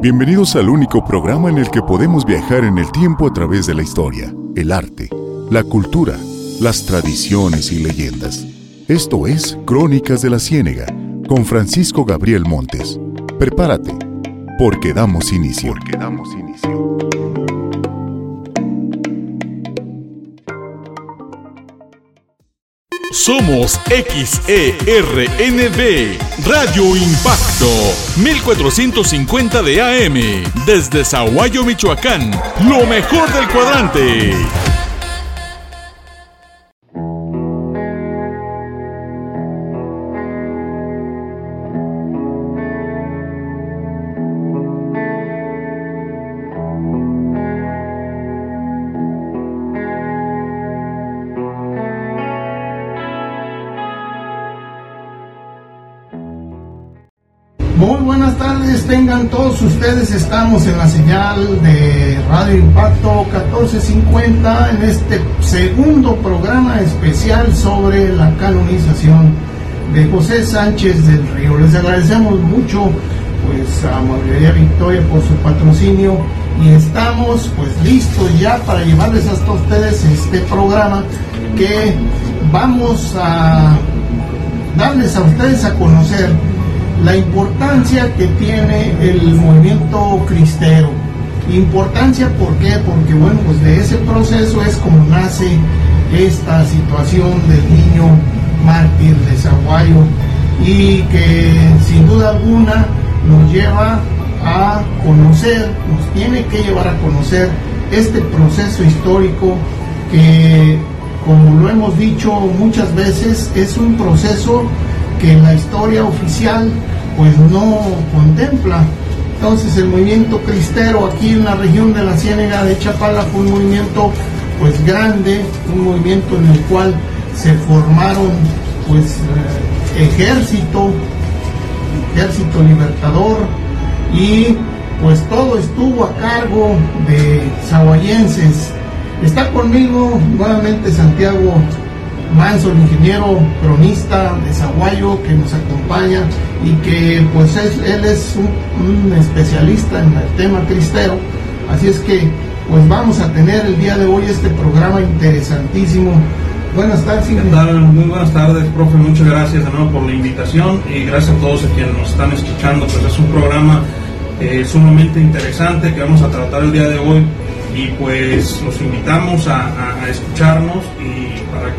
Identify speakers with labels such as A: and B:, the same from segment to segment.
A: Bienvenidos al único programa en el que podemos viajar en el tiempo a través de la historia, el arte, la cultura, las tradiciones y leyendas. Esto es Crónicas de la Ciénega con Francisco Gabriel Montes. Prepárate, porque damos inicio. Porque damos inicio.
B: Somos XERNB, Radio Impacto, 1450 de AM, desde Zaguayo, Michoacán, lo mejor del cuadrante.
C: Todos ustedes, estamos en la señal de Radio Impacto 1450 en este segundo programa especial sobre la canonización de José Sánchez del Río. Les agradecemos mucho pues a Margarita Victoria por su patrocinio y estamos pues listos ya para llevarles hasta ustedes este programa que vamos a darles a ustedes a conocer la importancia que tiene el movimiento cristero. Importancia, ¿por qué? Porque, bueno, pues de ese proceso es como nace esta situación del niño mártir de Zaguayo y que sin duda alguna nos lleva a conocer, nos tiene que llevar a conocer este proceso histórico que, como lo hemos dicho muchas veces, es un proceso que la historia oficial pues no contempla. Entonces el movimiento cristero aquí en la región de la Ciénega de Chapala fue un movimiento pues grande, un movimiento en el cual se formaron pues eh, ejército, ejército libertador y pues todo estuvo a cargo de sahuayenses. Está conmigo nuevamente Santiago Manso, el ingeniero cronista de Zaguayo que nos acompaña y que pues es, él es un, un, especialista en el tema cristero. Así es que pues vamos a tener el día de hoy este programa interesantísimo. Buenas tardes,
D: ingeniero. Muy buenas tardes, profe. Muchas gracias de nuevo por la invitación y gracias a todos a quienes nos están escuchando. Pues es un programa eh, sumamente interesante que vamos a tratar el día de hoy y pues los invitamos a, a, a escucharnos y para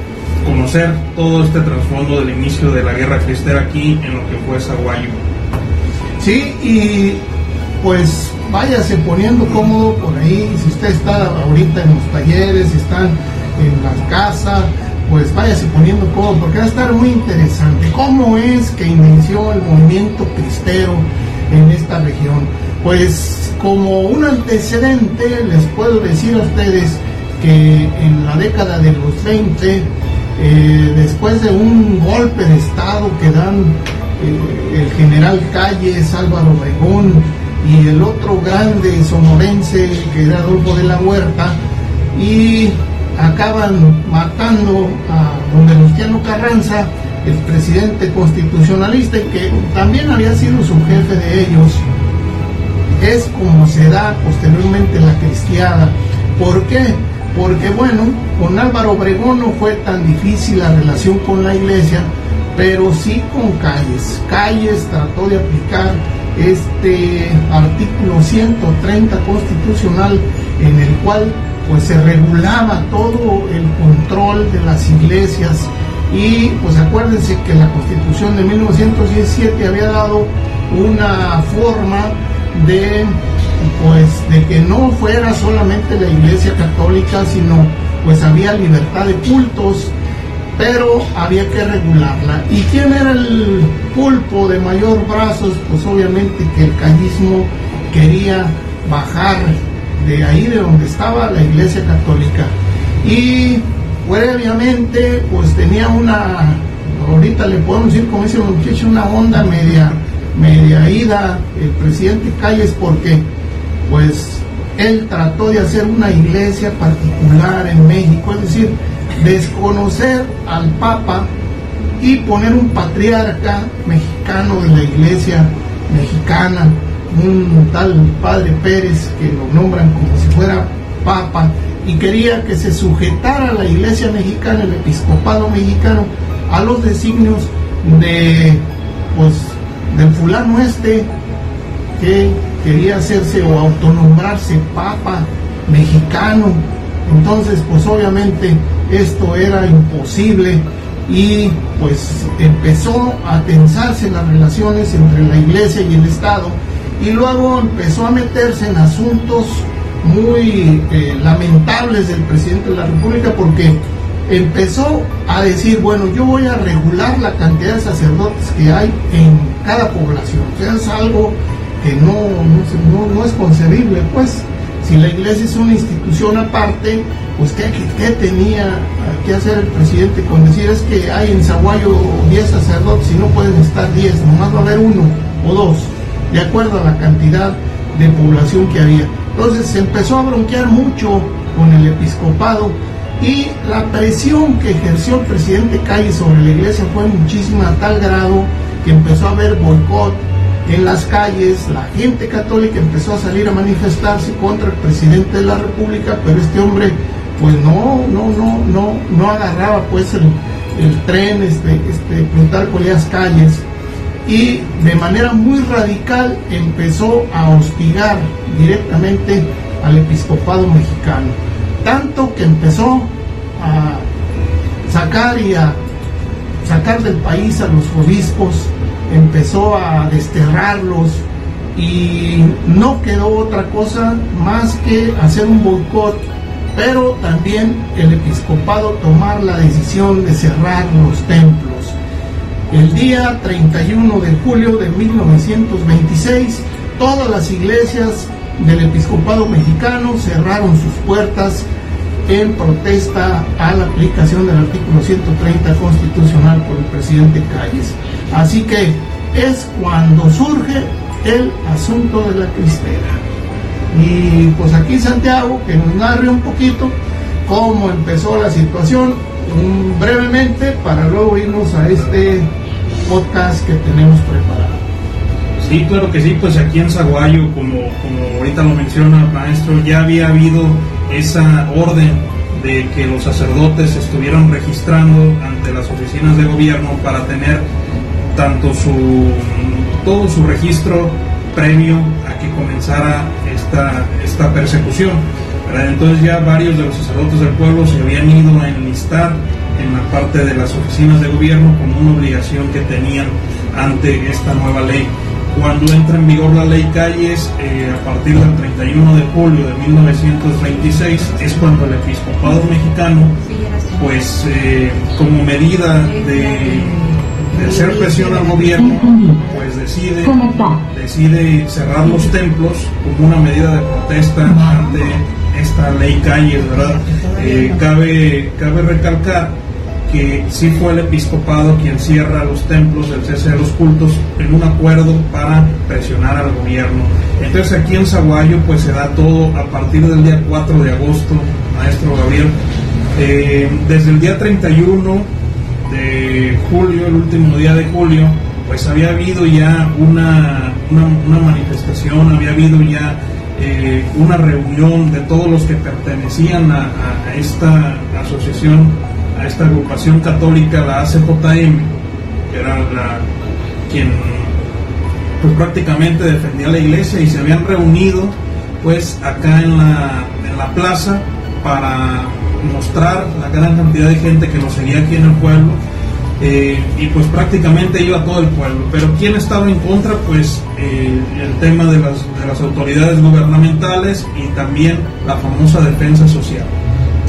D: conocer todo este trasfondo del inicio de la guerra cristera aquí en lo que fue Zaguayo.
C: Sí, y pues váyase poniendo cómodo por ahí, si usted está ahorita en los talleres, están en la casa, pues váyase poniendo cómodo porque va a estar muy interesante. ¿Cómo es que inició el movimiento cristero en esta región? Pues como un antecedente les puedo decir a ustedes que en la década de los 20 eh, después de un golpe de Estado que dan eh, el general Calles, Álvaro Obregón y el otro grande sonorense que era Adolfo de la Huerta, y acaban matando a don Venustiano Carranza, el presidente constitucionalista, que también había sido su jefe de ellos. Es como se da posteriormente la cristiada. ¿Por qué? Porque bueno, con Álvaro Obregón no fue tan difícil la relación con la iglesia, pero sí con Calles. Calles trató de aplicar este artículo 130 constitucional en el cual pues se regulaba todo el control de las iglesias y pues acuérdense que la constitución de 1917 había dado una forma de pues de que no fuera solamente la iglesia católica, sino pues había libertad de cultos, pero había que regularla. ¿Y quién era el pulpo de mayor brazos? Pues obviamente que el callismo quería bajar de ahí de donde estaba la iglesia católica. Y previamente pues tenía una, ahorita le podemos decir como dice el muchacho, una onda media, media ida el presidente Calles porque pues él trató de hacer una iglesia particular en México, es decir, desconocer al Papa y poner un patriarca mexicano de la iglesia mexicana. un tal padre Pérez que lo nombran como si fuera papa y quería que se sujetara la iglesia mexicana, el episcopado mexicano, a los designios de pues del fulano este que quería hacerse o autonombrarse papa mexicano. Entonces, pues obviamente esto era imposible y pues empezó a tensarse las relaciones entre la iglesia y el Estado y luego empezó a meterse en asuntos muy eh, lamentables del presidente de la República porque empezó a decir, bueno, yo voy a regular la cantidad de sacerdotes que hay en cada población. O sea, es que no, no, no es concebible, pues. Si la iglesia es una institución aparte, pues ¿qué, qué tenía que hacer el presidente con decir es que hay en Zaguayo 10 sacerdotes y no pueden estar 10, nomás va a haber uno o dos, de acuerdo a la cantidad de población que había. Entonces se empezó a bronquear mucho con el episcopado y la presión que ejerció el presidente Calle sobre la iglesia fue muchísima a tal grado que empezó a haber boicot en las calles, la gente católica empezó a salir a manifestarse contra el presidente de la República, pero este hombre pues no, no, no, no, no agarraba pues el, tren, este, este, las Calles, y de manera muy radical empezó a hostigar directamente al episcopado mexicano, tanto que empezó a sacar y a sacar del país a los obispos, empezó a desterrarlos y no quedó otra cosa más que hacer un boicot, pero también el episcopado tomar la decisión de cerrar los templos. El día 31 de julio de 1926, todas las iglesias del episcopado mexicano cerraron sus puertas en protesta a la aplicación del artículo 130 constitucional por el presidente Calles. Así que es cuando surge el asunto de la cristera. Y pues aquí Santiago, que nos narre un poquito cómo empezó la situación, brevemente, para luego irnos a este podcast que tenemos preparado.
D: Sí, claro que sí, pues aquí en Zaguayo, como, como ahorita lo menciona el maestro, ya había habido esa orden de que los sacerdotes estuvieran registrando ante las oficinas de gobierno para tener tanto su todo su registro previo a que comenzara esta, esta persecución. Entonces ya varios de los sacerdotes del pueblo se habían ido a enlistar en la parte de las oficinas de gobierno como una obligación que tenían ante esta nueva ley cuando entra en vigor la ley Calles, eh, a partir del 31 de julio de 1926, es cuando el episcopado mexicano, pues eh, como medida de, hacer presión al gobierno, pues decide, decide cerrar los templos como una medida de protesta ante esta ley Calles, ¿verdad? Eh, cabe, cabe recalcar que sí fue el episcopado quien cierra los templos, el cese de los cultos, en un acuerdo para presionar al gobierno. Entonces aquí en Zaguayo pues se da todo a partir del día 4 de agosto, maestro Gabriel. Eh, desde el día 31 de julio, el último día de julio, pues había habido ya una, una, manifestación, había habido ya eh, una reunión de todos los que pertenecían a esta asociación a esta agrupación católica, la ACJM, que era la, quien pues prácticamente defendía la iglesia y se habían reunido pues acá en la, en la plaza para mostrar la gran cantidad de gente que nos seguía aquí en el pueblo eh, y pues prácticamente iba todo el pueblo. Pero ¿quién estaba en contra? Pues eh, el tema de las, de las autoridades gubernamentales y también la famosa defensa social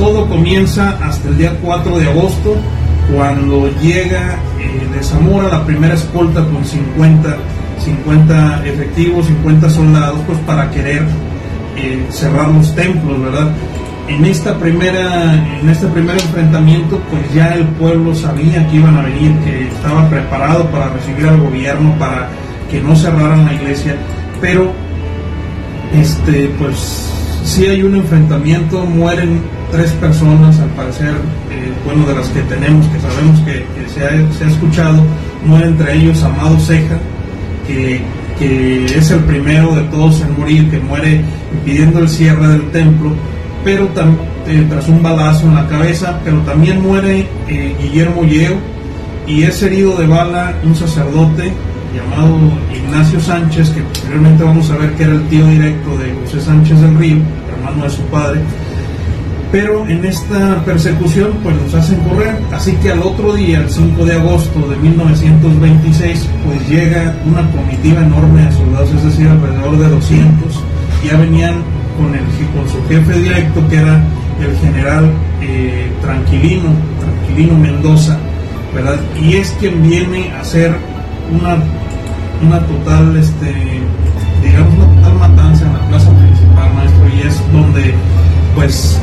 D: todo comienza hasta el día 4 de agosto, cuando llega eh, de Zamora la primera escolta con 50, 50 efectivos, 50 soldados, pues para querer eh, cerrar los templos, ¿verdad? En, esta primera, en este primer enfrentamiento, pues ya el pueblo sabía que iban a venir, que estaba preparado para recibir al gobierno, para que no cerraran la iglesia, pero este, pues si hay un enfrentamiento, mueren tres personas, al parecer, eh, bueno, de las que tenemos, que sabemos que, se, ha, escuchado, muere entre ellos Amado Ceja, que, que es el primero de todos en morir, que muere pidiendo el cierre del templo, pero eh, tras un balazo en la cabeza, pero también muere eh, Guillermo Yeo y es herido de bala un sacerdote llamado Ignacio Sánchez, que posteriormente vamos a ver que era el tío directo de José Sánchez del Río, hermano de su padre, pero en esta persecución pues los hacen correr, así que al otro día, el 5 de agosto de 1926, pues llega una comitiva enorme de soldados, es decir, alrededor de 200, ya venían con, su jefe directo que era el general eh, Tranquilino, Tranquilino Mendoza, ¿verdad? Y es quien viene a hacer una, una total, este, digamos, una total matanza en la plaza principal, maestro, y es donde pues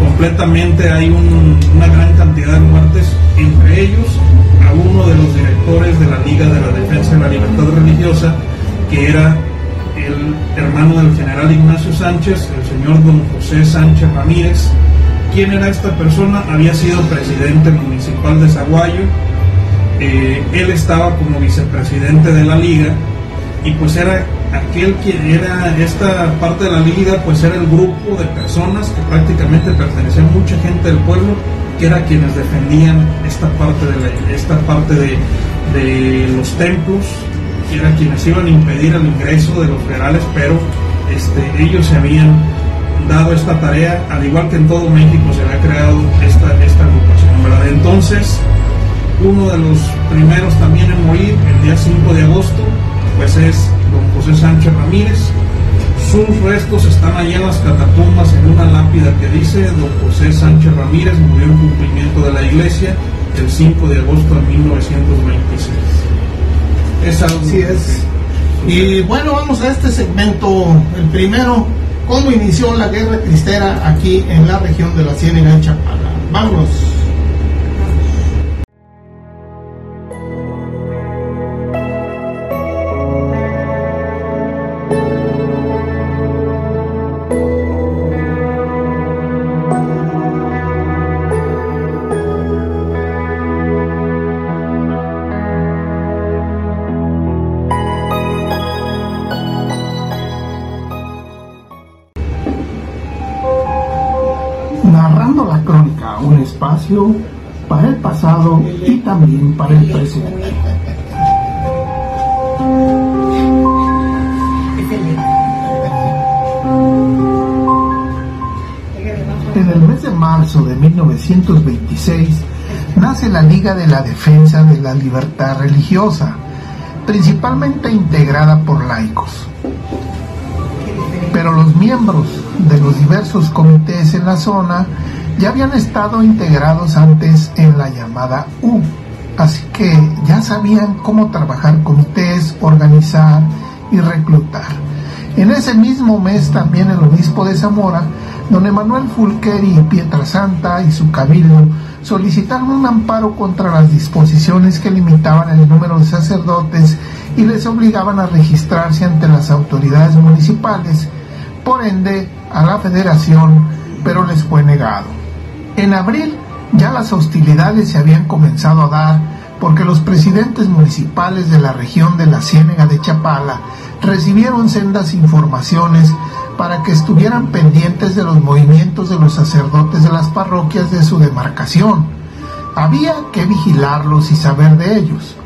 D: completamente hay una gran cantidad de muertes, entre ellos a uno de los directores de la Liga de la Defensa de la Libertad Religiosa, que era el hermano del general Ignacio Sánchez, el señor don José Sánchez Ramírez. ¿Quién era esta persona? Había sido presidente municipal de Zaguayo, eh, él estaba como vicepresidente de la liga y pues era aquel que era esta parte de la liga, pues era el grupo de personas que prácticamente pertenecían mucha gente del pueblo, que era quienes defendían esta parte de, esta parte de los templos, que era quienes iban a impedir el ingreso de los federales, pero este, ellos se habían dado esta tarea, al igual que en todo México se había creado esta, esta agrupación. Entonces, uno de los primeros también en morir, el día 5 de agosto, pues es don José Sánchez Ramírez. Sus restos están allá en las catacumbas en una lápida que dice don José Sánchez Ramírez murió en cumplimiento de la iglesia el 5 de agosto de 1926.
C: Así es. Y bueno, vamos a este segmento, el primero, cómo inició la guerra cristera aquí en la región de la Ciénaga de Chapala. Vámonos.
E: Para el pasado y también para el presente. En el mes de marzo de 1926 nace la Liga de la Defensa de la Libertad Religiosa, principalmente integrada por laicos. Pero los miembros de los diversos comités en la zona ya habían estado integrados antes en la llamada U, así que ya sabían cómo trabajar comités, organizar y reclutar. En ese mismo mes también el obispo de Zamora, don Emanuel Fulqueri y Pietrasanta y su cabildo solicitaron un amparo contra las disposiciones que limitaban el número de sacerdotes y les obligaban a registrarse ante las autoridades municipales, por ende a la federación, pero les fue negado. En abril ya las hostilidades se habían comenzado a dar porque los presidentes municipales de la región de la Ciénega de Chapala recibieron sendas informaciones para que estuvieran pendientes de los movimientos de los sacerdotes de las parroquias de su demarcación. Había que vigilarlos y saber de ellos,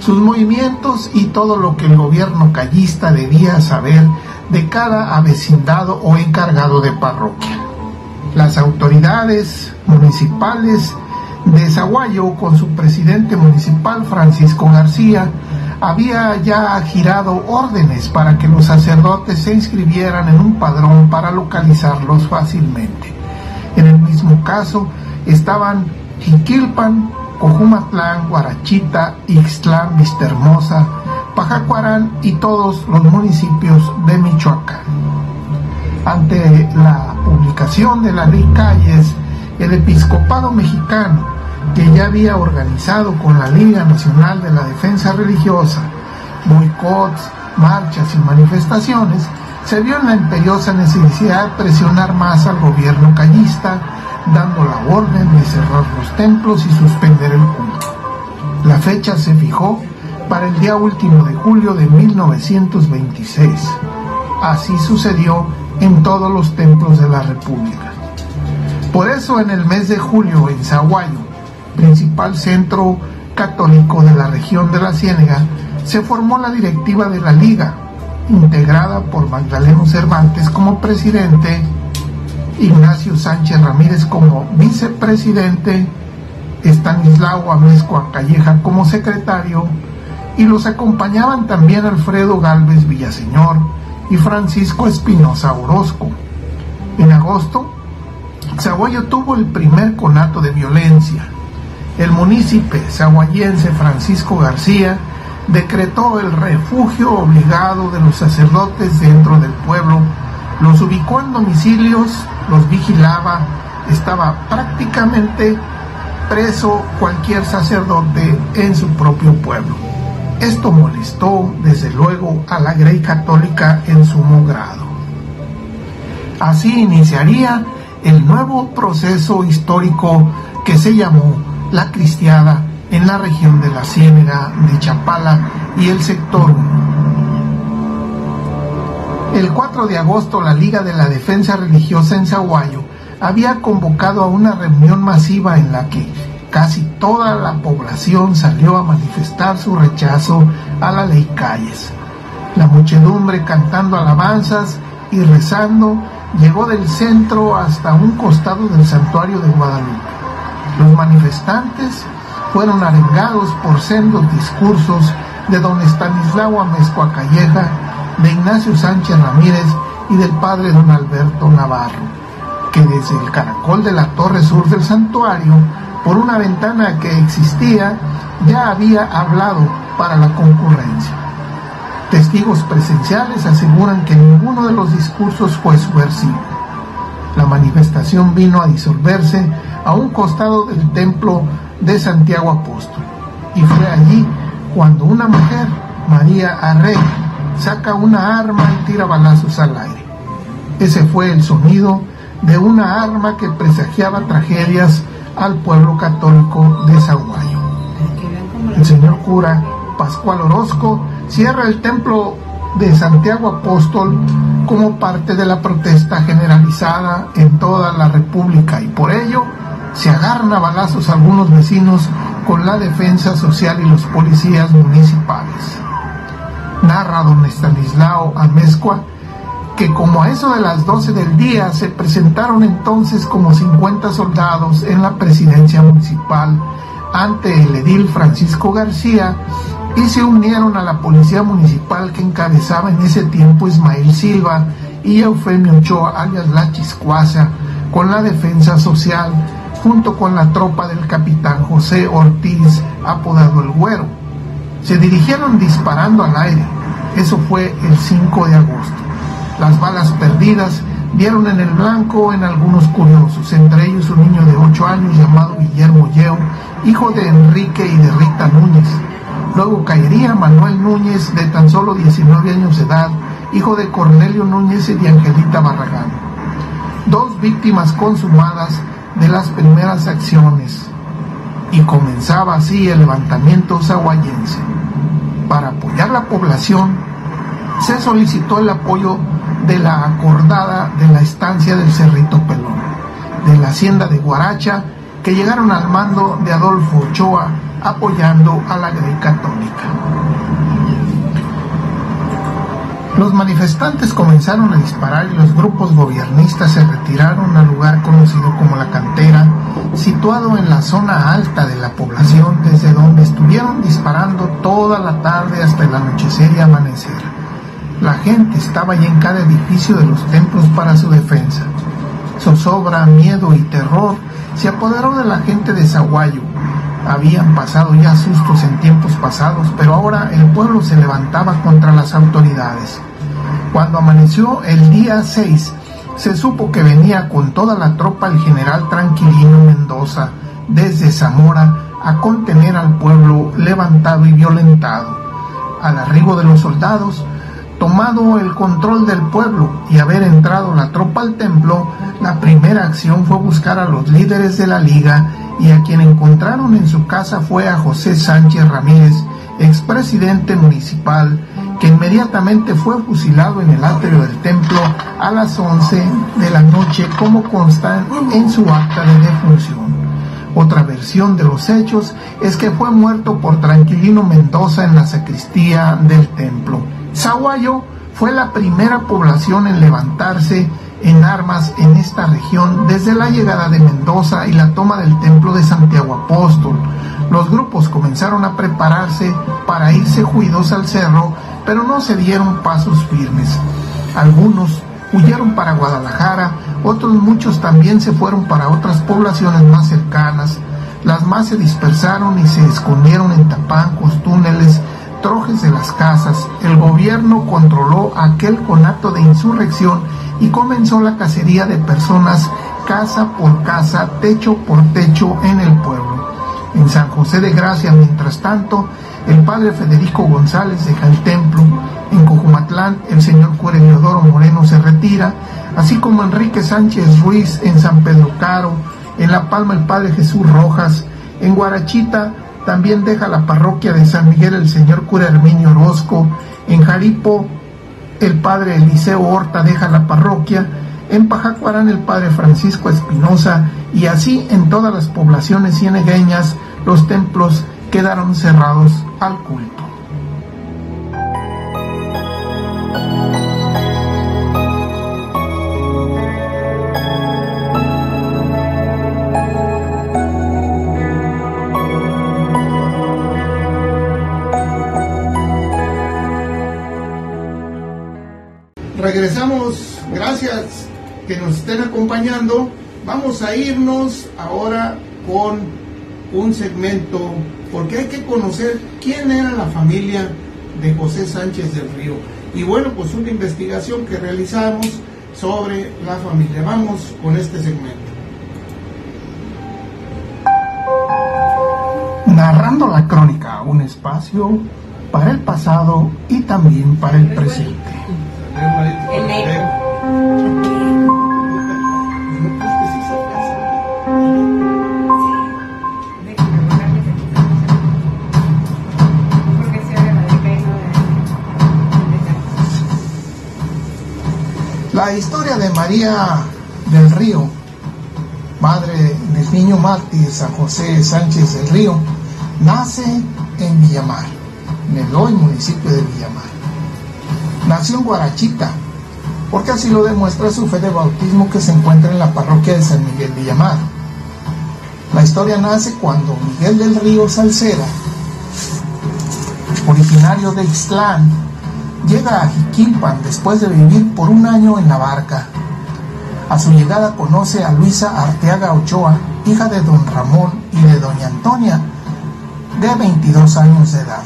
E: sus movimientos y todo lo que el gobierno callista debía saber de cada avecindado o encargado de parroquia las autoridades municipales de Zaguayo con su presidente municipal Francisco García había ya girado órdenes para que los sacerdotes se inscribieran en un padrón para localizarlos fácilmente. En el mismo caso estaban Jiquilpan, Cojumatlán, Guarachita, Ixtlán, Vistahermosa, Pajacuarán y todos los municipios de Michoacán. Ante la publicación de la ley Calles, el episcopado mexicano, que ya había organizado con la Liga Nacional de la Defensa Religiosa boicots, marchas y manifestaciones, se vio en la imperiosa necesidad de presionar más al gobierno callista, dando la orden de cerrar los templos y suspender el culto. La fecha se fijó para el día último de julio de 1926. Así sucedió en todos los templos de la República. Por eso en el mes de julio en Zaguayo, principal centro católico de la región de la Ciénega, se formó la directiva de la Liga, integrada por Magdaleno Cervantes como presidente, Ignacio Sánchez Ramírez como vicepresidente, Estanislao Amezcua Calleja como secretario, y los acompañaban también Alfredo Galvez Villaseñor y Francisco Espinosa Orozco. En agosto, Zaguayo tuvo el primer conato de violencia. El munícipe zaguayense Francisco García decretó el refugio obligado de los sacerdotes dentro del pueblo, los ubicó en domicilios, los vigilaba, estaba prácticamente preso cualquier sacerdote en su propio pueblo. Esto molestó desde luego a la Grey Católica en sumo grado. Así iniciaría el nuevo proceso histórico que se llamó la Cristiada en la región de la Ciénaga de Chapala y el sector 1. El 4 de agosto la Liga de la Defensa Religiosa en Zaguayo había convocado a una reunión masiva en la que casi toda la población salió a manifestar su rechazo a la ley Calles. La muchedumbre cantando alabanzas y rezando llegó del centro hasta un costado del santuario de Guadalupe. Los manifestantes fueron arengados por sendos discursos de don Estanislao Amezcua Calleja, de Ignacio Sánchez Ramírez y del padre don Alberto Navarro, que desde el caracol de la torre sur del santuario por una ventana que existía, ya había hablado para la concurrencia. Testigos presenciales aseguran que ninguno de los discursos fue subversivo. La manifestación vino a disolverse a un costado del templo de Santiago Apóstol. Y fue allí cuando una mujer, María Arrey, saca una arma y tira balazos al aire. Ese fue el sonido de una arma que presagiaba tragedias al pueblo católico de Zaguayo. El señor cura Pascual Orozco cierra el templo de Santiago Apóstol como parte de la protesta generalizada en toda la República y por ello se agarran a balazos algunos vecinos con la defensa social y los policías municipales. Narra don Estanislao Amezcua que como a eso de las 12 del día se presentaron entonces como 50 soldados en la presidencia municipal ante el edil Francisco García y se unieron a la policía municipal que encabezaba en ese tiempo Ismael Silva y Eufemio Ochoa alias La Chiscuaza con la defensa social junto con la tropa del capitán José Ortiz apodado El Güero. Se dirigieron disparando al aire. Eso fue el 5 de agosto. Las balas perdidas dieron en el blanco en algunos curiosos, entre ellos un niño de 8 años llamado Guillermo Yeo, hijo de Enrique y de Rita Núñez. Luego caería Manuel Núñez, de tan solo 19 años de edad, hijo de Cornelio Núñez y de Angelita Barragán. Dos víctimas consumadas de las primeras acciones. Y comenzaba así el levantamiento zaguayense. Para apoyar la población, se solicitó el apoyo de la acordada de la estancia del Cerrito Pelón, de la hacienda de Guaracha, que llegaron al mando de Adolfo Ochoa apoyando a la Grey Católica. Los manifestantes comenzaron a disparar y los grupos gobiernistas se retiraron al lugar conocido como la cantera, situado en la zona alta de la población, desde donde estuvieron disparando toda la tarde hasta el anochecer y amanecer. La gente estaba ya en cada edificio de los templos para su defensa. Zozobra, miedo y terror se apoderó de la gente de Zaguayo. Habían pasado ya sustos en tiempos pasados, pero ahora el pueblo se levantaba contra las autoridades. Cuando amaneció el día 6, se supo que venía con toda la tropa el general Tranquilino Mendoza desde Zamora a contener al pueblo levantado y violentado. Al arribo de los soldados, tomado el control del pueblo y haber entrado la tropa al templo, la primera acción fue buscar a los líderes de la liga y a quien encontraron en su casa fue a José Sánchez Ramírez, expresidente municipal, que inmediatamente fue fusilado en el atrio del templo a las 11 de la noche como consta en su acta de defunción. Otra versión de los hechos es que fue muerto por Tranquilino Mendoza en la sacristía del templo. Zaguayo fue la primera población en levantarse en armas en esta región desde la llegada de Mendoza y la toma del templo de Santiago Apóstol. Los grupos comenzaron a prepararse para irse juidos al cerro, pero no se dieron pasos firmes. Algunos huyeron para Guadalajara, otros muchos también se fueron para otras poblaciones más cercanas. Las más se dispersaron y se escondieron en tapancos, túneles, trojes de las casas. El gobierno controló aquel conato de insurrección y comenzó la cacería de personas casa por casa, techo por techo en el pueblo. En San José de Gracia, mientras tanto, el padre Federico González deja el templo. En Cojumatlán, el señor cura Leodoro Moreno se retira, así como Enrique Sánchez Ruiz en San Pedro Caro, en La Palma el padre Jesús Rojas, en Guarachita también deja la parroquia de San Miguel el señor cura Herminio Orozco, en Jaripo el padre Eliseo Horta deja la parroquia, en Pajacuarán el padre Francisco Espinosa. Y así en todas las poblaciones cienegueñas los templos quedaron cerrados al culto.
C: Regresamos, gracias que nos estén acompañando. Vamos a irnos ahora con un segmento, porque hay que conocer quién era la familia de José Sánchez del Río. Y bueno, pues una investigación que realizamos sobre la familia. Vamos con este segmento.
E: Narrando la crónica, un espacio para el pasado y también para el presente. Historia de María del Río, madre del niño mártir San José Sánchez del Río, nace en Villamar, en el hoy municipio de Villamar. Nació en Guarachita, porque así lo demuestra su fe de bautismo que se encuentra en la parroquia de San Miguel Villamar. La historia nace cuando Miguel del Río Salceda, originario de Ixtlán, llega a Jiquilpan después de vivir por un año en la barca. A su llegada conoce a Luisa Arteaga Ochoa, hija de don Ramón y de doña Antonia, de 22 años de edad.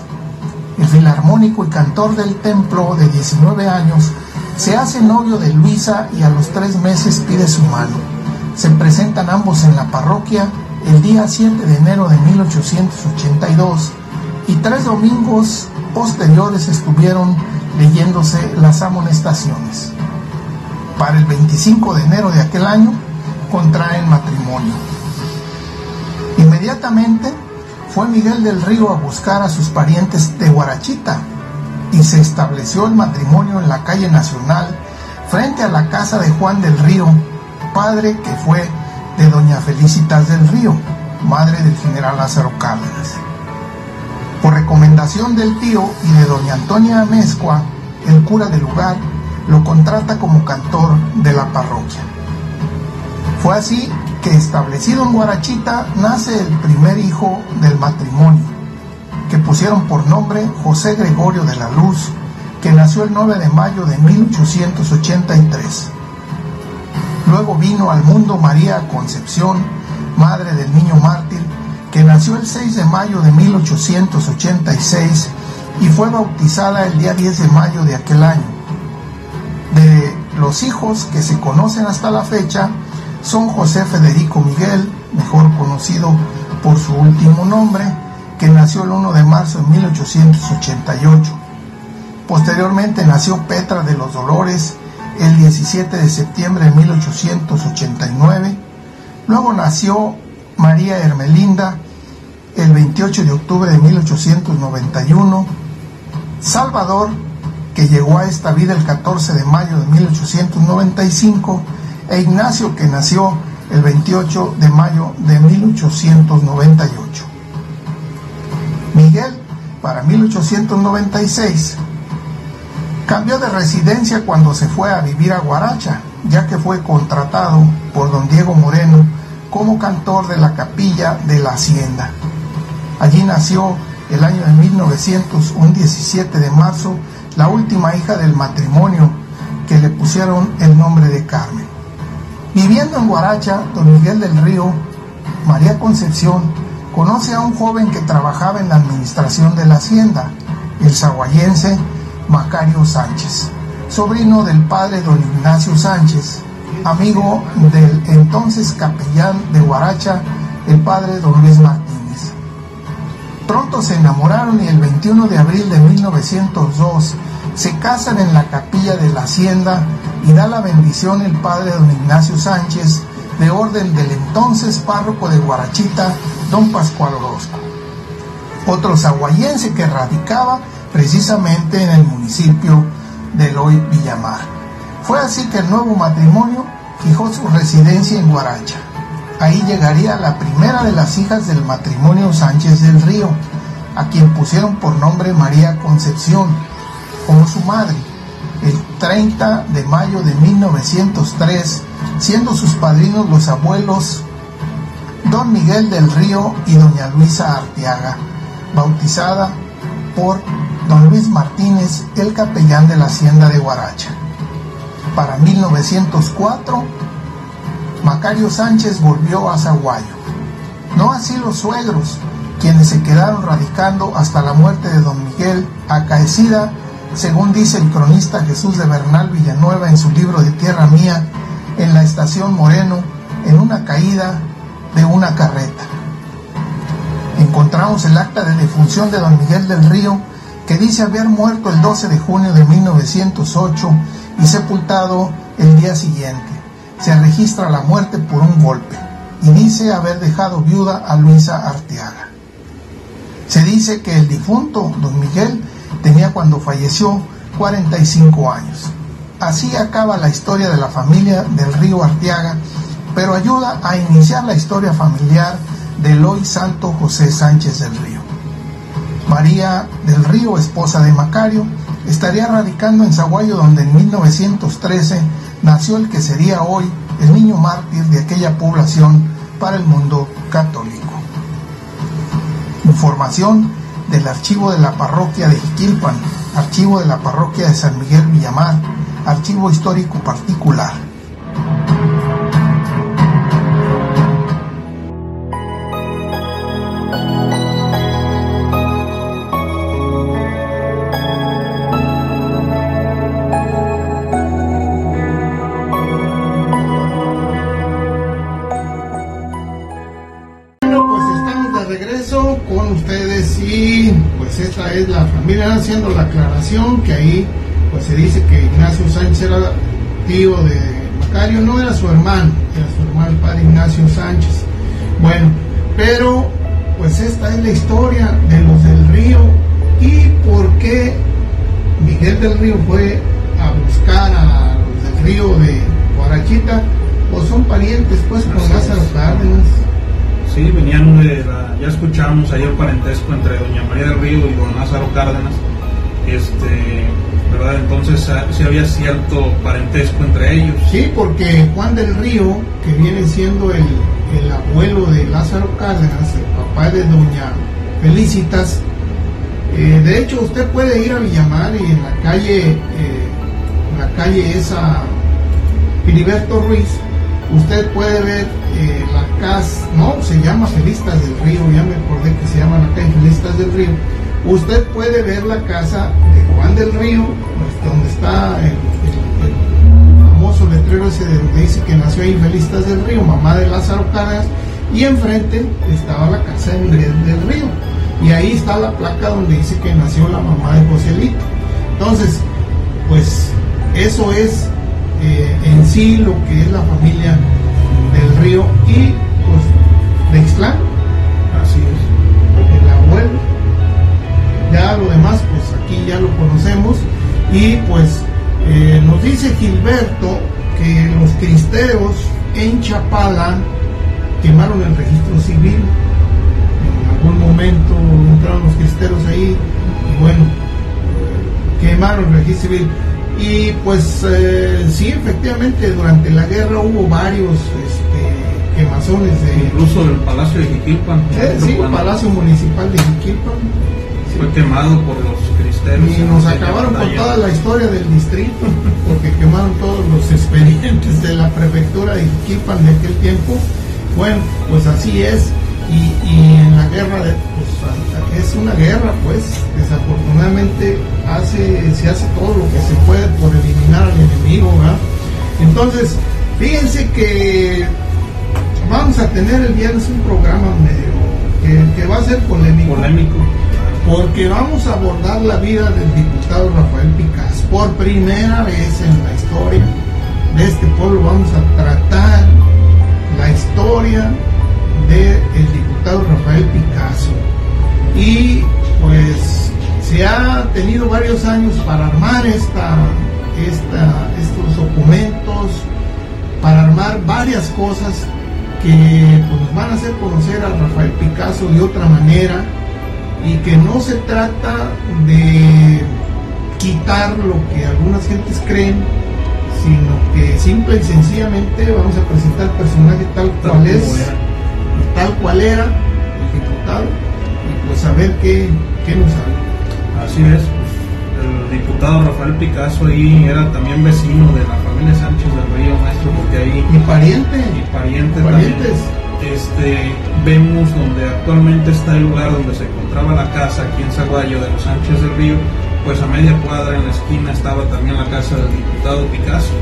E: El filarmónico y cantor del templo de 19 años se hace novio de Luisa y a los tres meses pide su mano. Se presentan ambos en la parroquia el día 7 de enero de 1882 y tres domingos posteriores estuvieron leyéndose las amonestaciones. Para el 25 de enero de aquel año contraen matrimonio. Inmediatamente fue Miguel del Río a buscar a sus parientes de Guarachita y se estableció el matrimonio en la calle Nacional frente a la casa de Juan del Río, padre que fue de doña Felicitas del Río, madre del general Lázaro Cárdenas. Por recomendación del tío y de doña Antonia Amezcua, el cura del lugar lo contrata como cantor de la parroquia. Fue así que establecido en Guarachita nace el primer hijo del matrimonio, que pusieron por nombre José Gregorio de la Luz, que nació el 9 de mayo de 1883. Luego vino al mundo María Concepción, madre del niño mártir, que nació el 6 de mayo de 1886 y fue bautizada el día 10 de mayo de aquel año. De los hijos que se conocen hasta la fecha, son José Federico Miguel, mejor conocido por su último nombre, que nació el 1 de marzo de 1888. Posteriormente nació Petra de los Dolores el 17 de septiembre de 1889. Luego nació María Hermelinda el 28 de octubre de 1891, Salvador, que llegó a esta vida el 14 de mayo de 1895, e Ignacio, que nació el 28 de mayo de 1898. Miguel, para 1896, cambió de residencia cuando se fue a vivir a Guaracha, ya que fue contratado por don Diego Moreno como cantor de la capilla de la hacienda. Allí nació el año de 1900, un 17 de marzo, la última hija del matrimonio que le pusieron el nombre de Carmen. Viviendo en Guaracha, don Miguel del Río, María Concepción, conoce a un joven que trabajaba en la administración de la hacienda, el zaguayense Macario Sánchez, sobrino del padre don Ignacio Sánchez, amigo del entonces capellán de Guaracha, el padre don Luis Martínez. Pronto se enamoraron y el 21 de abril de 1902 se casan en la capilla de la hacienda y da la bendición el padre don Ignacio Sánchez de orden del entonces párroco de Guarachita, don Pascual Orozco. Otro zaguayense que radicaba precisamente en el municipio de Loy Villamar. Fue así que el nuevo matrimonio fijó su residencia en Guaracha. Ahí llegaría la primera de las hijas del matrimonio Sánchez del Río, a quien pusieron por nombre María Concepción, como su madre, el 30 de mayo de 1903, siendo sus padrinos los abuelos don Miguel del Río y doña Luisa Arteaga, bautizada por don Luis Martínez, el capellán de la hacienda de Guaracha. Para 1904, Macario Sánchez volvió a Zaguayo. No así los suegros, quienes se quedaron radicando hasta la muerte de don Miguel, acaecida, según dice el cronista Jesús de Bernal Villanueva en su libro de Tierra Mía, en la estación Moreno, en una caída de una carreta. Encontramos el acta de defunción de don Miguel del Río, que dice haber muerto el 12 de junio de 1908 y sepultado el día siguiente. Se registra la muerte por un golpe y dice haber dejado viuda a Luisa Arteaga. Se dice que el difunto, don Miguel, tenía cuando falleció 45 años. Así acaba la historia de la familia del río Arteaga, pero ayuda a iniciar la historia familiar de Eloy Santo José Sánchez del Río. María del Río, esposa de Macario, estaría radicando en Zaguayo donde en 1913 nació el que sería hoy el niño mártir de aquella población para el mundo católico. Información del archivo de la parroquia de Jiquilpan, archivo de la parroquia de San Miguel Villamar, archivo histórico particular.
C: Haciendo la aclaración que ahí pues se dice que Ignacio Sánchez era tío de Macario, no era su hermano, era su hermano el padre Ignacio Sánchez. Bueno, pero pues esta es la historia de los del río y por qué Miguel del Río fue a buscar a los del río de Guarachita, pues son parientes pues con. Lázaro Cárdenas.
D: Sí, venían de la, ya escuchamos ayer parentesco entre doña María del Río y don Lázaro Cárdenas, este, ¿verdad? Entonces ah, sí había cierto parentesco entre ellos.
C: Sí, porque Juan del Río, que viene siendo el, el abuelo de Lázaro Cárdenas, el papá de doña Felicitas, eh, de hecho usted puede ir a Villamar y en la calle, eh, la calle esa Filiberto Ruiz, usted puede ver eh, la casa, no, se llama Felistas del Río, ya me acordé que se llama la calle Felistas del Río. Usted puede ver la casa de Juan del Río, pues, donde está el, famoso letrero ese de donde dice que nació ahí Felistas del Río, mamá de Lázaro Cárdenas, y enfrente estaba la casa de Miguel del Río. Y ahí está la placa donde dice que nació la mamá de Joselito. Entonces, pues eso es eh, en sí lo que es la familia del río y pues de Ixtlán.
D: Así es.
C: Ya lo demás, pues aquí ya lo conocemos. Y pues eh, nos dice Gilberto que los cristeros en Chapala quemaron el registro civil. En algún momento entraron los cristeros ahí y bueno, quemaron el registro civil. Y pues eh, sí, efectivamente, durante la guerra hubo varios este, quemazones de...
D: Incluso el Palacio de Jiquilpan.
C: Eh, sí, el Palacio Municipal de Jiquilpan.
D: Fue quemado por los cristeros.
C: Y nos acabaron con toda la historia del distrito, porque quemaron todos los expedientes de la prefectura de Jiquilpan de aquel tiempo. Bueno, pues así es. Y, en la guerra, de, pues, es una guerra, pues, desafortunadamente hace, se hace todo lo que se puede por eliminar al enemigo, ¿verdad? Entonces, fíjense que vamos a tener el viernes un programa medio que, va a ser polémico.
D: Polémico.
C: Porque vamos a abordar la vida del diputado Rafael Picasso. Por primera vez en la historia de este pueblo vamos a tratar la historia del diputado Rafael Picasso. Y pues se ha tenido varios años para armar esta, estos documentos, para armar varias cosas que pues, nos van a hacer conocer a Rafael Picasso de otra manera y que no se trata de quitar lo que algunas gentes creen, sino que simple y sencillamente vamos a presentar el personaje tal cual es tal cual era el diputado y pues a ver qué, qué nos sabe.
D: Así es, pues, el diputado Rafael Picasso ahí era también vecino de la familia Sánchez del Río Maestro, porque ahí...
C: Y pariente.
D: Y pariente Parientes. Este, vemos donde actualmente está el lugar donde se encontraba la casa aquí en Zaguayo de los Sánchez del Río, pues a media cuadra en la esquina estaba también la casa del diputado Picasso.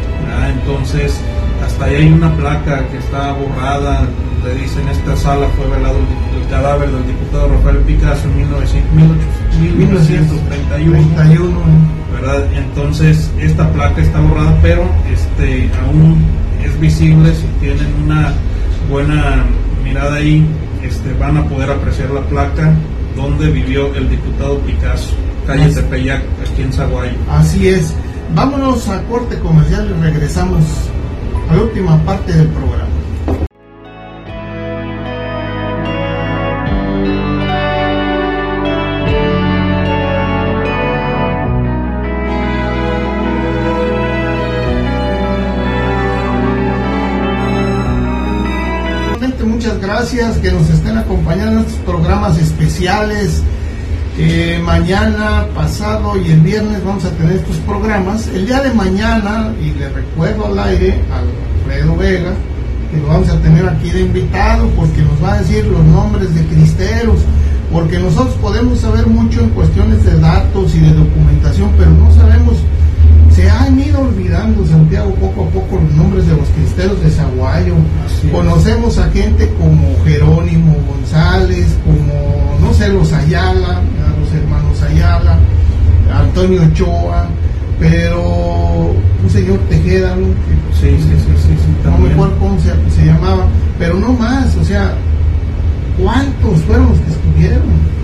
D: Entonces, hasta ahí hay una placa que está borrada, donde dice en esta sala fue velado el, cadáver del diputado Rafael Picasso en 1931. ¿verdad? Entonces esta placa está borrada, pero este aún es visible, si tienen una buena mirada ahí, este, van a poder apreciar la placa donde vivió el diputado Picasso, calle Tepeyac, aquí en Zaguayo.
C: Así es. Vámonos a corte comercial y regresamos a la última parte del programa. Gracias que nos estén acompañando en estos programas especiales. Eh, mañana, pasado y el viernes vamos a tener estos programas. El día de mañana, y le recuerdo al aire al Alfredo Vega, que lo vamos a tener aquí de invitado porque nos va a decir los nombres de cristeros, porque nosotros podemos saber mucho en cuestiones de datos y de documentación, pero no sabemos, se han ido olvidando Santiago poco a poco los nombres de los cristeros de Zaguayo. Conocemos a gente como Jerónimo González, como, no sé, los Ayala, a los hermanos Ayala, Antonio Ochoa, pero un señor Tejeda, ¿no?
D: sí, sí, sí, sí,
C: no me acuerdo cómo se, llamaba, pero no más, o sea, ¿cuántos fueron los que estuvieron?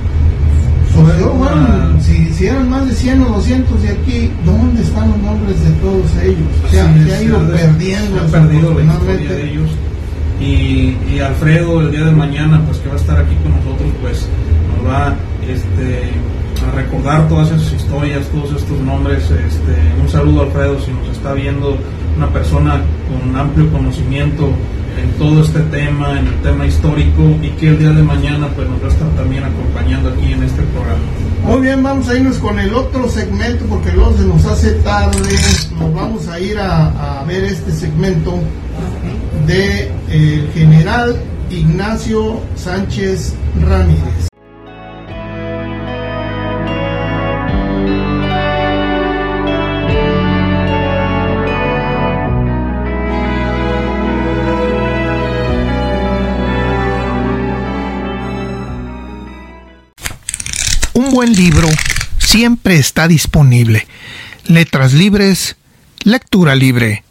C: Bueno, si, si, eran más de 100 o 200 de aquí, ¿dónde están los nombres de todos ellos? O sea, se ha ido perdiendo.
D: Se ha perdido la historia de ellos. Y, y, Alfredo el día de mañana, pues que va a estar aquí con nosotros, pues nos va este, a recordar todas esas historias, todos estos nombres. Este, un saludo Alfredo si nos está viendo, una persona con amplio conocimiento en todo este tema, en el tema histórico y que el día de mañana pues nos va a estar también acompañando aquí en este programa.
C: Muy bien, vamos a irnos con el otro segmento porque luego se nos hace tarde. Nos vamos a ir a, a ver este segmento de el general Ignacio Sánchez Ramírez.
E: Buen libro siempre está disponible. Letras libres, lectura libre.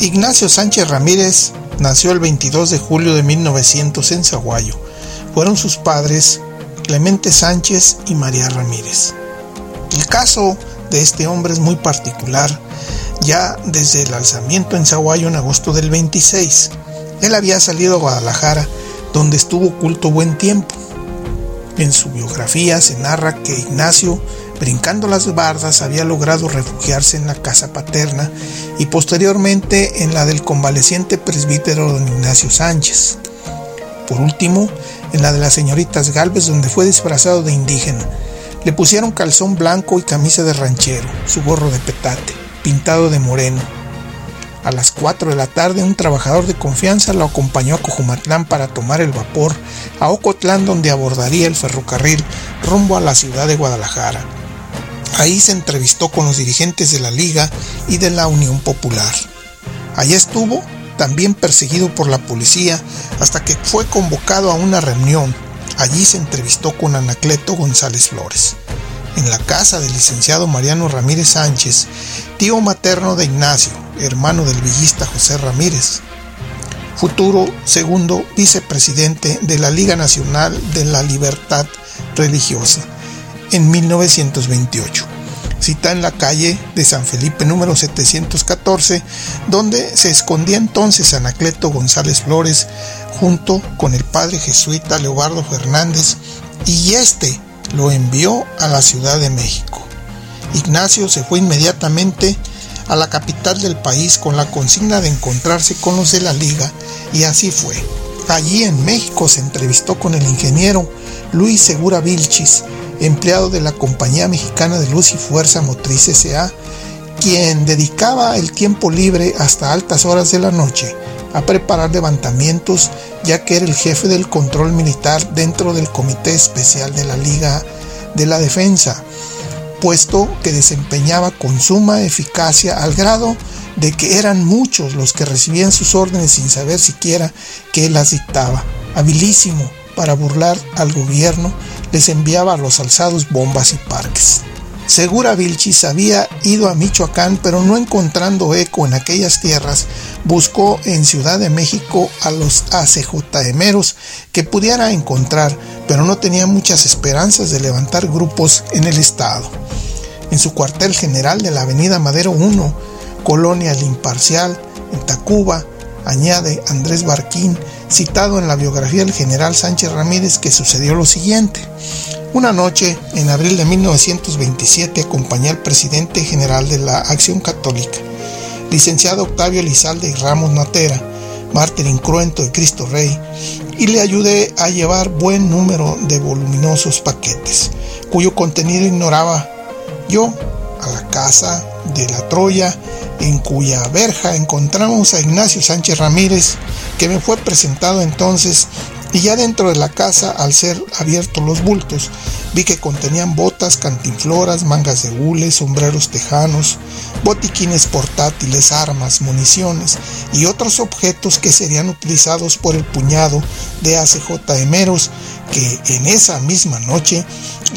E: Ignacio Sánchez Ramírez nació el 22 de julio de 1900 en Zaguayo. Fueron sus padres Clemente Sánchez y María Ramírez. El caso de este hombre es muy particular, ya desde el alzamiento en Zaguayo en agosto del 26. Él había salido a Guadalajara, donde estuvo oculto buen tiempo. En su biografía se narra que Ignacio, brincando las bardas, había logrado refugiarse en la casa paterna y posteriormente en la del convaleciente presbítero don Ignacio Sánchez. Por último, en la de las señoritas Galvez, donde fue disfrazado de indígena. Le pusieron calzón blanco y camisa de ranchero, su gorro de petate, pintado de moreno. A las 4 de la tarde, un trabajador de confianza lo acompañó a Cojumatlán para tomar el vapor a Ocotlán, donde abordaría el ferrocarril rumbo a la ciudad de Guadalajara. Ahí se entrevistó con los dirigentes de la Liga y de la Unión Popular. Allí estuvo, también perseguido por la policía, hasta que fue convocado a una reunión. Allí se entrevistó con Anacleto González Flores en la casa del licenciado Mariano Ramírez Sánchez, tío materno de Ignacio, hermano del villista José Ramírez, futuro segundo vicepresidente de la Liga Nacional de la Libertad Religiosa, en 1928. Cita en la calle de San Felipe número 714, donde se escondía entonces Anacleto González Flores junto con el padre jesuita Leobardo Fernández y este lo envió a la Ciudad de México. Ignacio se fue inmediatamente a la capital del país con la consigna de encontrarse con los de la liga y así fue. Allí en México se entrevistó con el ingeniero Luis Segura Vilchis, empleado de la Compañía Mexicana de Luz y Fuerza Motriz S.A., quien dedicaba el tiempo libre hasta altas horas de la noche a preparar levantamientos, ya que era el jefe del control militar dentro del Comité Especial de la Liga de la Defensa, puesto que desempeñaba con suma eficacia al grado de que eran muchos los que recibían sus órdenes sin saber siquiera que las dictaba. Habilísimo para burlar al gobierno, les enviaba a los alzados bombas y parques. Segura Vilchis había ido a Michoacán, pero no encontrando eco en aquellas tierras, buscó en Ciudad de México a los ACJMeros que pudiera encontrar, pero no tenía muchas esperanzas de levantar grupos en el estado. En su cuartel general de la Avenida Madero 1, Colonia El Imparcial, en Tacuba, añade Andrés Barquín, citado en la biografía del general Sánchez Ramírez, que sucedió lo siguiente. Una noche, en abril de 1927, acompañé al presidente general de la Acción Católica, licenciado Octavio Lizalde y Ramos Natera, mártir incruento de Cristo Rey, y le ayudé a llevar buen número de voluminosos paquetes, cuyo contenido ignoraba yo a la casa de la Troya, en cuya verja encontramos a Ignacio Sánchez Ramírez, que me fue presentado entonces y ya dentro de la casa, al ser abiertos los bultos, vi que contenían botas, cantinfloras, mangas de hule, sombreros tejanos, botiquines portátiles, armas, municiones y otros objetos que serían utilizados por el puñado de ACJMeros que en esa misma noche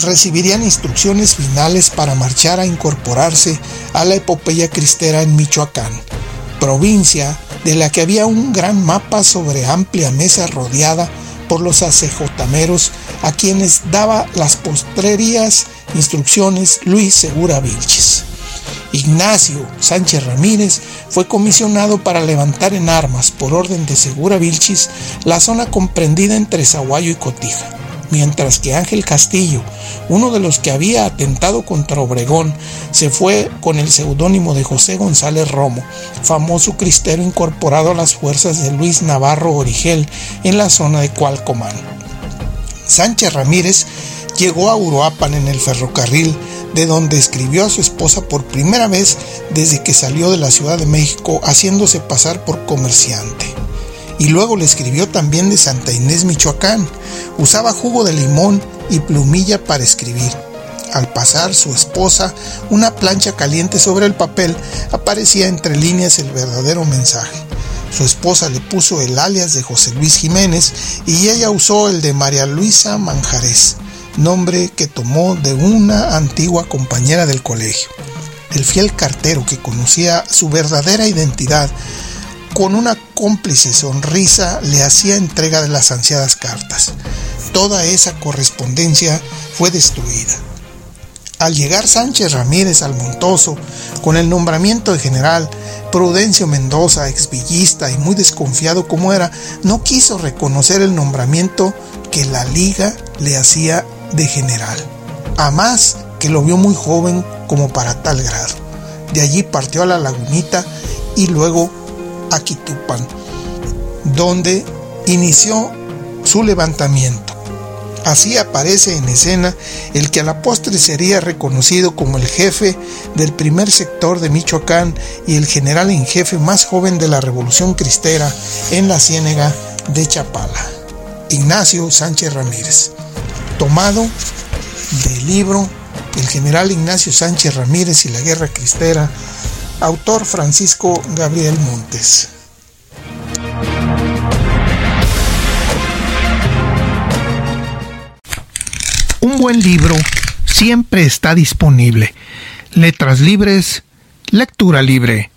E: recibirían instrucciones finales para marchar a incorporarse a la epopeya cristera en Michoacán, provincia de la que había un gran mapa sobre amplia mesa rodeada por los acejtameros a quienes daba las postrerías instrucciones Luis Segura Vilches. Ignacio Sánchez Ramírez fue comisionado para levantar en armas por orden de Segura Vilchis la zona comprendida entre Zaguayo y Cotija, mientras que Ángel Castillo, uno de los que había atentado contra Obregón, se fue con el seudónimo de José González Romo, famoso cristero incorporado a las fuerzas de Luis Navarro Origel en la zona de Cualcomán. Sánchez Ramírez llegó a Uruapan en el ferrocarril, de donde escribió a su esposa por primera vez desde que salió de la Ciudad de México haciéndose pasar por comerciante. Y luego le escribió también de Santa Inés, Michoacán. Usaba jugo de limón y plumilla para escribir. Al pasar su esposa una plancha caliente sobre el papel, aparecía entre líneas el verdadero mensaje. Su esposa le puso el alias de José Luis Jiménez y ella usó el de María Luisa Manjarés, nombre que tomó de una antigua compañera del colegio. El fiel cartero que conocía su verdadera identidad con una cómplice sonrisa le hacía entrega de las ansiadas cartas. Toda esa correspondencia fue destruida. Al llegar Sánchez Ramírez al Montoso, con el nombramiento de general, Prudencio Mendoza, exvillista y muy desconfiado como era, no quiso reconocer el nombramiento que la liga le hacía de general. A más que lo vio muy joven como para tal grado. De allí partió a la lagunita y luego a Quitupan, donde inició su levantamiento. Así aparece en escena el que a la postre sería reconocido como el jefe del primer sector de Michoacán y el general en jefe más joven de la Revolución Cristera en la Ciénega de Chapala, Ignacio Sánchez Ramírez, tomado del libro El general Ignacio Sánchez Ramírez y la Guerra Cristera, autor Francisco Gabriel Montes. Un buen libro siempre está disponible. Letras libres, lectura libre.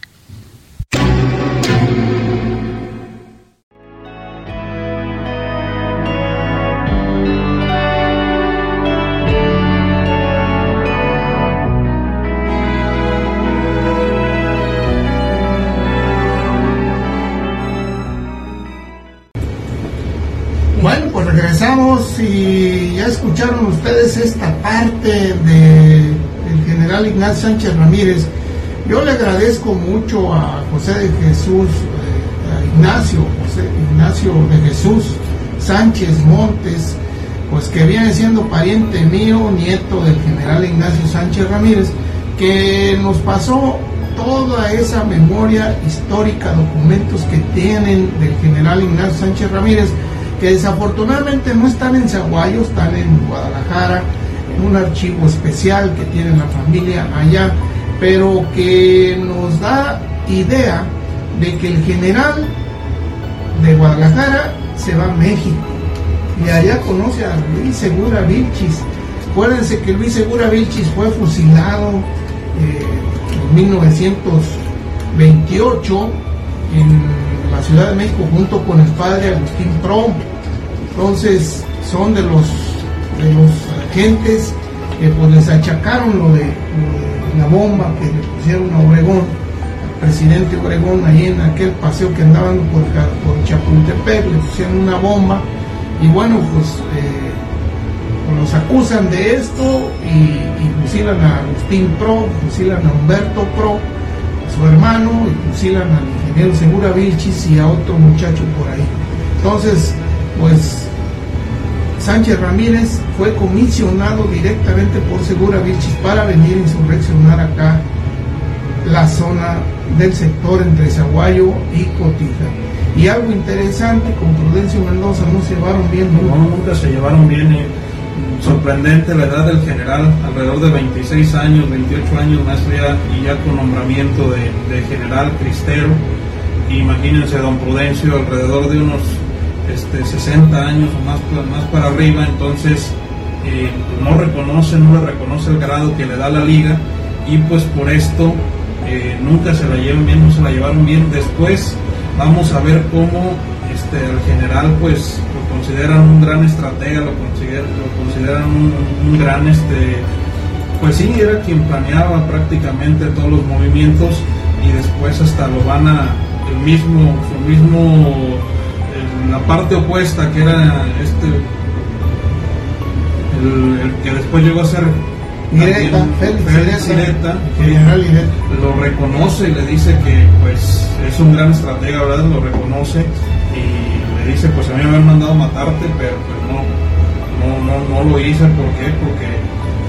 C: Y ya escucharon ustedes esta parte del general Ignacio Sánchez Ramírez. Yo le agradezco mucho a José de Jesús, eh, a Ignacio, José Ignacio de Jesús Sánchez Montes, pues que viene siendo pariente mío, nieto del general Ignacio Sánchez Ramírez, que nos pasó toda esa memoria histórica, documentos que tienen del general Ignacio Sánchez Ramírez, que desafortunadamente no están en Zaguayo, están en Guadalajara, en un archivo especial que tiene la familia allá, pero que nos da idea de que el general de Guadalajara se va a México y allá conoce a Luis Segura Vilchis. Acuérdense que Luis Segura Vilchis fue fusilado eh, en 1928 en la Ciudad de México junto con el padre Agustín Pro. Entonces son de los, de los agentes que pues les achacaron lo de, la bomba que le pusieron a Obregón, al presidente Obregón, ahí en aquel paseo que andaban por, por Chapultepec, le pusieron una bomba y bueno, pues eh, los acusan de esto y, fusilan a Agustín Pro, fusilan a Humberto Pro, a su hermano, y fusilan al ingeniero Segura Vilchis y a otro muchacho por ahí. Entonces, pues Sánchez Ramírez fue comisionado directamente por Segura Vilchis para venir a insurreccionar acá la zona del sector entre Zaguayo y Cotija. Y algo interesante, con Prudencio Mendoza no se llevaron bien.
D: No, nunca se llevaron bien. Eh. Sorprendente la edad del general, alrededor de 26 años, 28 años más ya, y ya con nombramiento de, de general cristero. Imagínense, don Prudencio, alrededor de unos este, 60 años o más, más para arriba, entonces eh, no reconoce, no le reconoce el grado que le da la liga y pues por esto eh, nunca se la llevan bien, no se la llevaron bien. Después vamos a ver cómo este, el general pues lo consideran un gran estratega, lo, consideran, lo consideran un, gran, este, pues sí, era quien planeaba prácticamente todos los movimientos y después hasta lo van a, el mismo, su mismo la parte opuesta, que era este, el, que después llegó a ser
C: Félix
D: lo reconoce y le dice que pues es un gran estratega, ¿verdad? Lo reconoce y le dice, pues a mí me habían mandado matarte, pero, no, no, no, no, lo hice, ¿por qué? Porque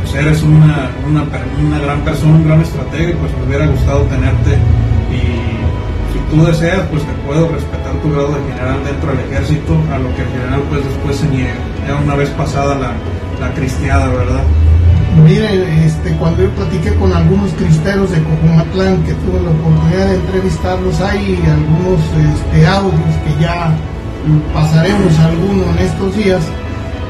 D: pues, eres una, una, una gran persona, un gran estratega y pues me hubiera gustado tenerte y tú deseas, pues te puedo respetar tu grado de general dentro del ejército, a lo que el general pues después se niega. Ya una vez pasada la, la cristiada, ¿verdad?
C: Mire, este, cuando yo platiqué con algunos cristeros de Cojumatlán, que tuve la oportunidad de entrevistarlos, hay algunos este, audios que ya pasaremos alguno en estos días.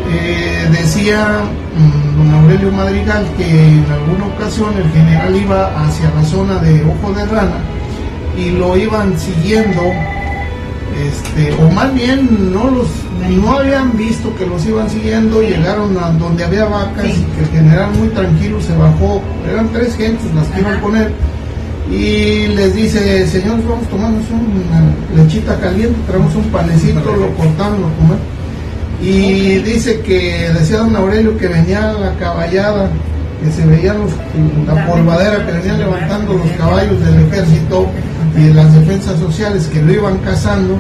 C: Eh, decía mm, don Aurelio Madrigal que en alguna ocasión el general iba hacia la zona de Ojo de Rana y lo iban siguiendo, este, o más bien no los no habían visto que los iban siguiendo, llegaron a donde había vacas y que el general muy tranquilo se bajó, eran tres gentes las que iban con él y les dice, señores, vamos a tomarnos una lechita caliente, traemos un panecito, lo cortamos, lo comemos. Y dice que decía don Aurelio que venía la caballada, que se veía los, la polvadera que venían levantando los caballos del ejército y de las defensas sociales que lo iban cazando.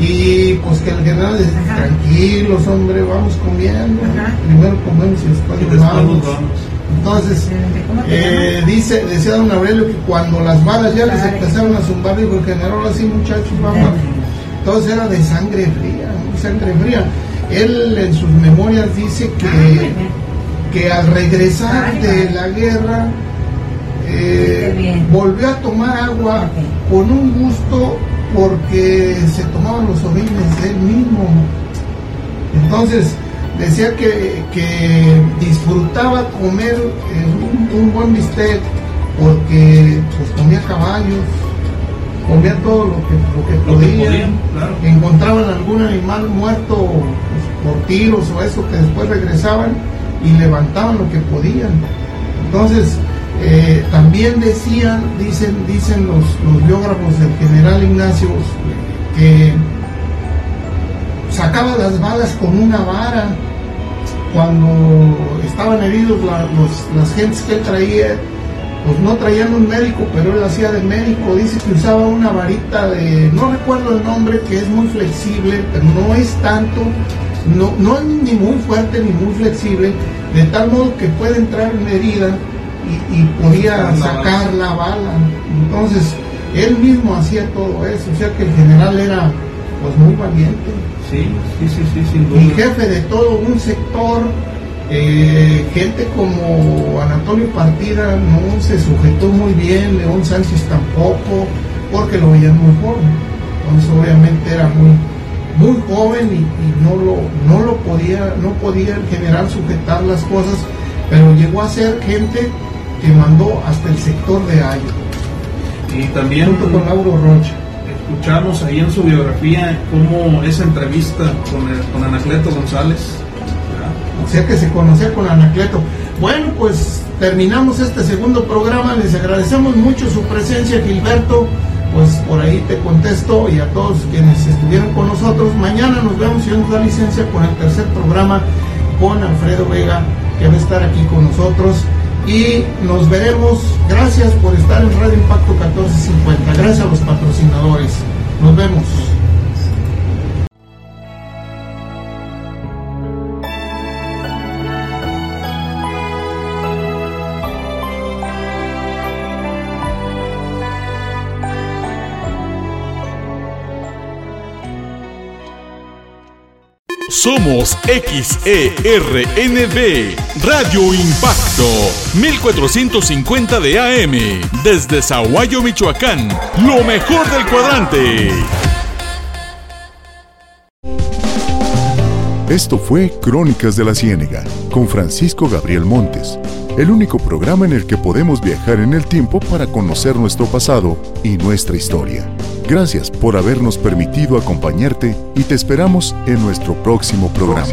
C: Y pues que el general dice, tranquilos hombre, vamos comiendo, primero comemos y después vamos. Entonces, eh, dice, decía don Aurelio que cuando las balas ya les empezaron a zumbar, dijo el general, así muchachos, vamos. Entonces era de sangre fría, sangre fría. Él en sus memorias dice que, que al regresar de la guerra eh, volvió a tomar agua con un gusto porque se tomaban los orines de él mismo. Entonces, decía que, disfrutaba comer eh, un, buen bistec porque pues comía caballos, comía todo lo que, lo que podía, encontraban algún animal muerto pues, por tiros o eso que después regresaban y levantaban lo que podían. Entonces, eh, también decían, dicen, dicen los, los biógrafos del general Ignacio, que sacaba las balas con una vara cuando estaban heridos las gentes que él traía, pues no traían un médico, pero él hacía de médico, dice que usaba una varita de, no recuerdo el nombre, que es muy flexible, pero no es tanto, no, no es ni muy fuerte ni muy flexible, de tal modo que puede entrar en herida y, podía sacar la bala. Entonces, él mismo hacía todo eso, o sea que el general era pues muy valiente.
D: Sí, sí, sí, sí,
C: Y jefe de todo un sector, eh, gente como Anatolio Partida no se sujetó muy bien, León Sánchez tampoco, porque lo veían muy joven. Entonces obviamente era muy, muy joven y, no lo, no lo podía, no podía en general sujetar las cosas, pero llegó a ser gente que mandó hasta el sector de Ayo.
D: Y también
C: junto con Lauro Rocha
D: escuchamos ahí en su biografía cómo esa entrevista con, Anacleto González.
C: O sea que se conocía con Anacleto. Bueno, pues terminamos este segundo programa. Les agradecemos mucho su presencia, Gilberto. Pues por ahí te contesto y a todos quienes estuvieron con nosotros. Mañana nos vemos, si nos da licencia, con el tercer programa con Alfredo Vega, que va a estar aquí con nosotros y nos veremos. Gracias por estar en Radio Impacto 1450. Gracias a los patrocinadores. Nos vemos.
B: Somos XERNB, Radio Impacto, 1450 de AM, desde Zaguayo, Michoacán, lo mejor del cuadrante.
A: Esto fue Crónicas de la Ciénega, con Francisco Gabriel Montes, el único programa en el que podemos viajar en el tiempo para conocer nuestro pasado y nuestra historia. Gracias por habernos permitido acompañarte y te esperamos en nuestro próximo programa.